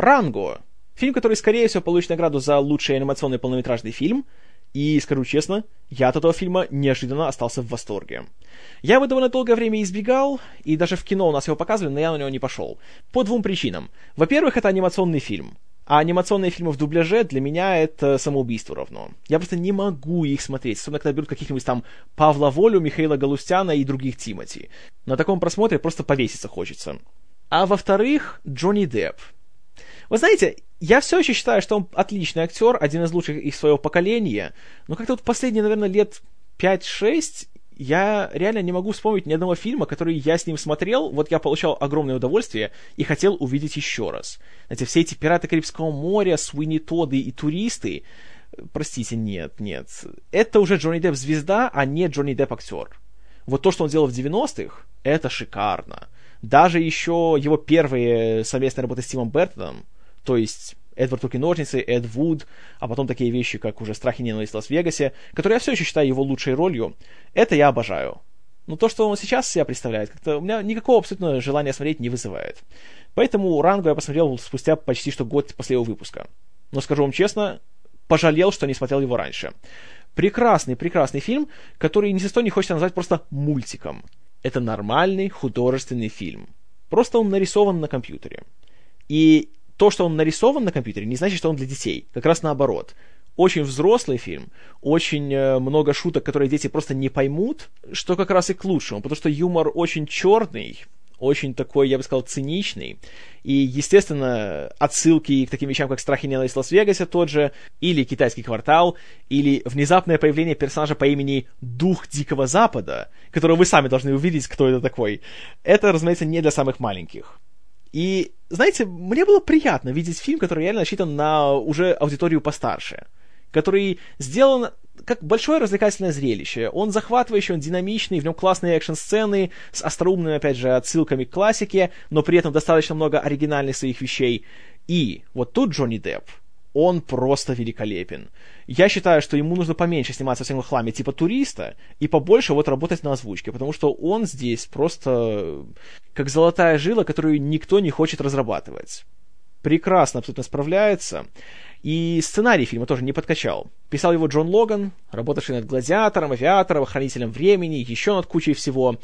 Ранго. Фильм, который, скорее всего, получит награду за лучший анимационный полнометражный фильм. И, скажу честно, я от этого фильма неожиданно остался в восторге. Я его довольно долгое время избегал, и даже в кино у нас его показывали, но я на него не пошел. По двум причинам. Во-первых, это анимационный фильм. А анимационные фильмы в дубляже для меня это самоубийство равно. Я просто не могу их смотреть, особенно когда берут каких-нибудь там Павла Волю, Михаила Галустяна и других Тимати. На таком просмотре просто повеситься хочется. А во-вторых, Джонни Депп. Вы знаете, я все еще считаю, что он отличный актер, один из лучших из своего поколения, но как-то вот последние, наверное, лет 5-6 я реально не могу вспомнить ни одного фильма, который я с ним смотрел, вот я получал огромное удовольствие и хотел увидеть еще раз. Знаете, все эти «Пираты Карибского моря», «Суини Тоды» и «Туристы», простите, нет, нет. Это уже Джонни Депп звезда, а не Джонни Депп актер. Вот то, что он делал в 90-х, это шикарно. Даже еще его первые совместные работы с Тимом Бертоном, то есть Эдвард Руки Ножницы, Эд Вуд, а потом такие вещи, как уже «Страх и ненависть в Лас-Вегасе», которые я все еще считаю его лучшей ролью, это я обожаю. Но то, что он сейчас себя представляет, как-то у меня никакого абсолютно желания смотреть не вызывает. Поэтому «Рангу» я посмотрел спустя почти что год после его выпуска. Но скажу вам честно, пожалел, что не смотрел его раньше. Прекрасный, прекрасный фильм, который ни за что не хочется назвать просто мультиком. Это нормальный художественный фильм. Просто он нарисован на компьютере. И то, что он нарисован на компьютере, не значит, что он для детей. Как раз наоборот. Очень взрослый фильм, очень э, много шуток, которые дети просто не поймут, что как раз и к лучшему, потому что юмор очень черный, очень такой, я бы сказал, циничный. И, естественно, отсылки к таким вещам, как «Страх и ненависть в Лас-Вегасе» тот же, или «Китайский квартал», или внезапное появление персонажа по имени Дух Дикого Запада, которого вы сами должны увидеть, кто это такой. Это, разумеется, не для самых маленьких. И, знаете, мне было приятно видеть фильм, который реально рассчитан на уже аудиторию постарше, который сделан как большое развлекательное зрелище. Он захватывающий, он динамичный, в нем классные экшн-сцены с остроумными, опять же, отсылками к классике, но при этом достаточно много оригинальных своих вещей. И вот тут Джонни Депп, он просто великолепен. Я считаю, что ему нужно поменьше сниматься в всяком хламе типа туриста и побольше вот работать на озвучке, потому что он здесь просто как золотая жила, которую никто не хочет разрабатывать. Прекрасно абсолютно справляется. И сценарий фильма тоже не подкачал. Писал его Джон Логан, работавший над «Гладиатором», «Авиатором», «Хранителем времени», еще над кучей всего.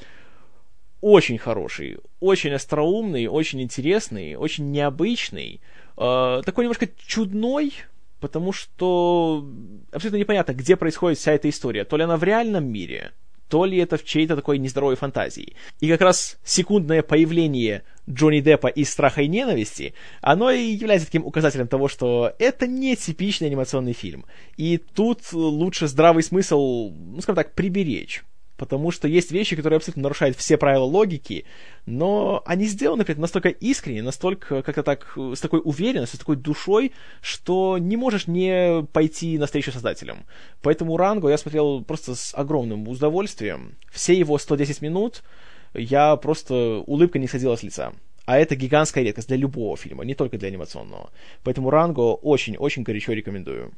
Очень хороший, очень остроумный, очень интересный, очень необычный э, такой немножко чудной, потому что абсолютно непонятно, где происходит вся эта история. То ли она в реальном мире, то ли это в чьей-то такой нездоровой фантазии. И как раз секундное появление Джонни Деппа из «Страха и ненависти», оно и является таким указателем того, что это не типичный анимационный фильм. И тут лучше здравый смысл, ну, скажем так, приберечь потому что есть вещи, которые абсолютно нарушают все правила логики, но они сделаны при этом настолько искренне, настолько как-то так, с такой уверенностью, с такой душой, что не можешь не пойти навстречу создателям. Поэтому Ранго я смотрел просто с огромным удовольствием. Все его 110 минут я просто улыбка не сходила с лица. А это гигантская редкость для любого фильма, не только для анимационного. Поэтому Ранго очень-очень горячо рекомендую.